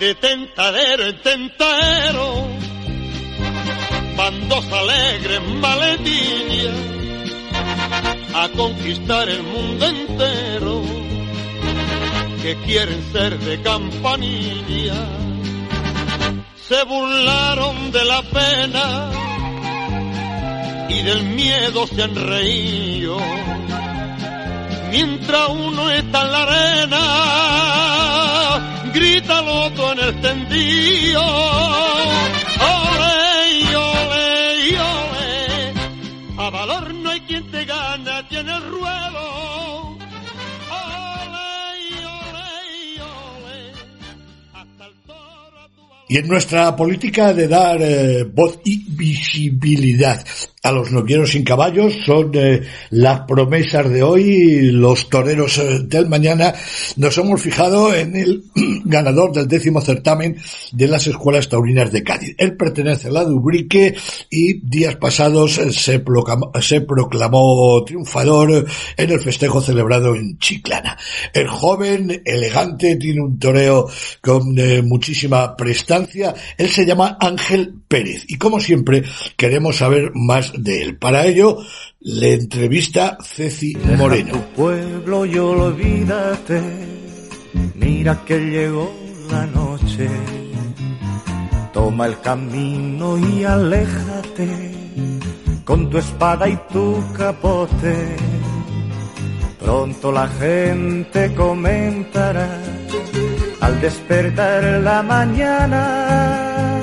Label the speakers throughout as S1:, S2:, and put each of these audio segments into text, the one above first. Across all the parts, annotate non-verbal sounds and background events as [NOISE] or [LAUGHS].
S1: de tentadero en tentadero, van dos alegres maletillas a conquistar el mundo entero, que quieren ser de campanilla. Se burlaron de la pena y del miedo se han reído mientras uno está en la arena, loco en el tendido. Ole, ole, ole, a valor no hay quien te gana, tiene el ruedo.
S2: Y en nuestra política de dar eh, voz y visibilidad a los noqueros sin caballos son eh, las promesas de hoy, los toreros eh, del mañana. Nos hemos fijado en el [CLEARS THROAT] ganador del décimo certamen de las escuelas taurinas de Cádiz. Él pertenece a la Dubrique y días pasados eh, se, proclamó, se proclamó triunfador en el festejo celebrado en Chiclana. El joven, elegante, tiene un toreo con muchísima prestancia. Él se llama Ángel Pérez y como siempre queremos saber más de él. Para ello, le entrevista Ceci Moreno.
S3: tu pueblo y olvídate, mira que llegó la noche. Toma el camino y aléjate con tu espada y tu capote. Pronto la gente comentará al despertar la mañana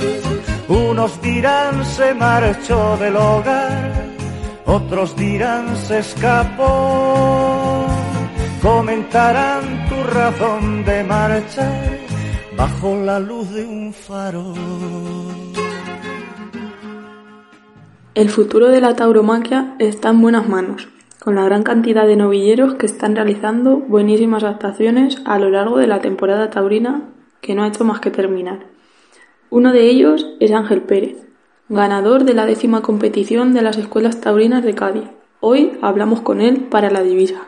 S3: unos dirán se marchó del hogar, otros dirán se escapó. Comentarán tu razón de marchar bajo la luz de un faro.
S4: El futuro de la tauromaquia está en buenas manos, con la gran cantidad de novilleros que están realizando buenísimas actuaciones a lo largo de la temporada taurina que no ha hecho más que terminar. Uno de ellos es Ángel Pérez, ganador de la décima competición de las escuelas taurinas de Cádiz. Hoy hablamos con él para la divisa.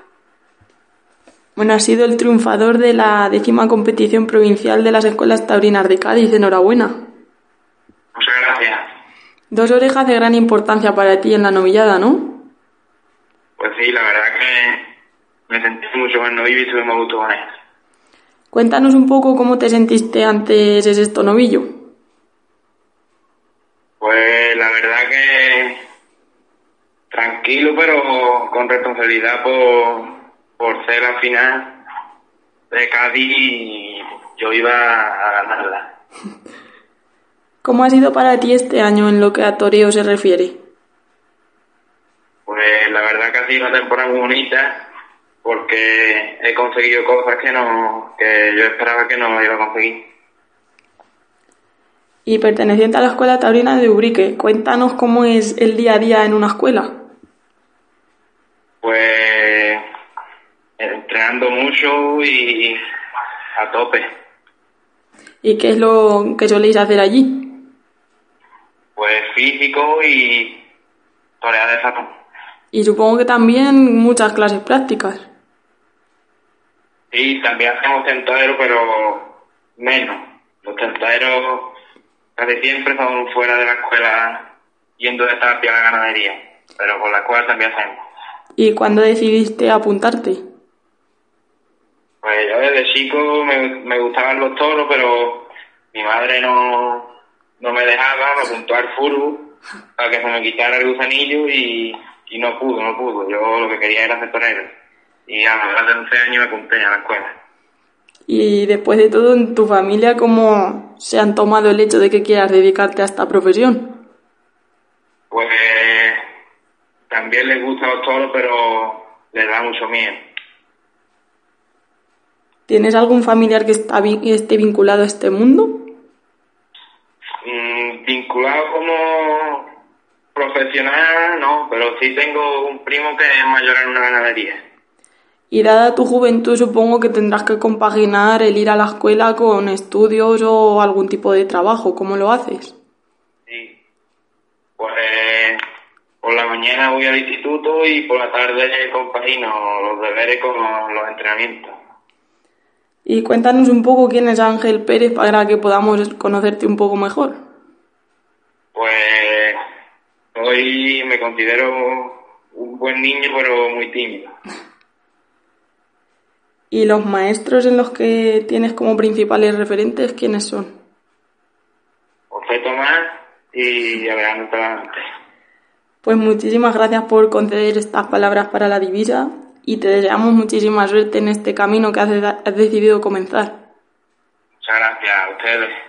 S4: Bueno, ha sido el triunfador de la décima competición provincial de las escuelas taurinas de Cádiz. Enhorabuena.
S5: Muchas gracias.
S4: Dos orejas de gran importancia para ti en la novillada, ¿no?
S5: Pues sí, la verdad que me sentí mucho más novillo y tuve muy gusto con él.
S4: Cuéntanos un poco cómo te sentiste antes ese sexto novillo.
S5: Pues la verdad que tranquilo, pero con responsabilidad por, por ser la final de Cádiz y yo iba a ganarla. [LAUGHS]
S4: ¿Cómo ha sido para ti este año en lo que a toreo se refiere?
S5: Pues la verdad que ha sido una temporada muy bonita porque he conseguido cosas que no que yo esperaba que no iba a conseguir
S4: y perteneciente a la Escuela Taurina de Ubrique. Cuéntanos cómo es el día a día en una escuela.
S5: Pues entrenando mucho y a tope.
S4: ¿Y qué es lo que soléis hacer allí?
S5: Pues físico y torear de sapo.
S4: Y supongo que también muchas clases prácticas.
S5: Sí, también hacemos tentadero, pero menos. Los tentaderos casi siempre son fuera de la escuela yendo de estar a la ganadería, pero con la escuela también hacemos.
S4: ¿Y cuándo decidiste apuntarte?
S5: Pues yo desde chico me, me gustaban los toros, pero mi madre no, no me dejaba, me apuntó al furbo para que se me quitara el gusanillo y, y no pudo, no pudo. Yo lo que quería era ser torero. Y a los de 11 años me apunté a la escuela.
S4: Y después de todo, en tu familia, ¿cómo se han tomado el hecho de que quieras dedicarte a esta profesión?
S5: Pues también les gusta los toros, pero les da mucho miedo.
S4: ¿Tienes algún familiar que está esté vinculado a este mundo?
S5: Mm, vinculado como profesional, no, pero sí tengo un primo que es mayor en una ganadería.
S4: Y dada tu juventud, supongo que tendrás que compaginar el ir a la escuela con estudios o algún tipo de trabajo. ¿Cómo lo haces?
S5: Sí. Pues por la mañana voy al instituto y por la tarde compagino los deberes con los entrenamientos.
S4: Y cuéntanos un poco quién es Ángel Pérez para que podamos conocerte un poco mejor.
S5: Pues hoy me considero un buen niño pero muy tímido.
S4: ¿Y los maestros en los que tienes como principales referentes, quiénes son?
S5: José Tomás y Alejandro Talavante.
S4: Pues muchísimas gracias por conceder estas palabras para la divisa y te deseamos muchísima suerte en este camino que has, has decidido comenzar.
S5: Muchas gracias a ustedes.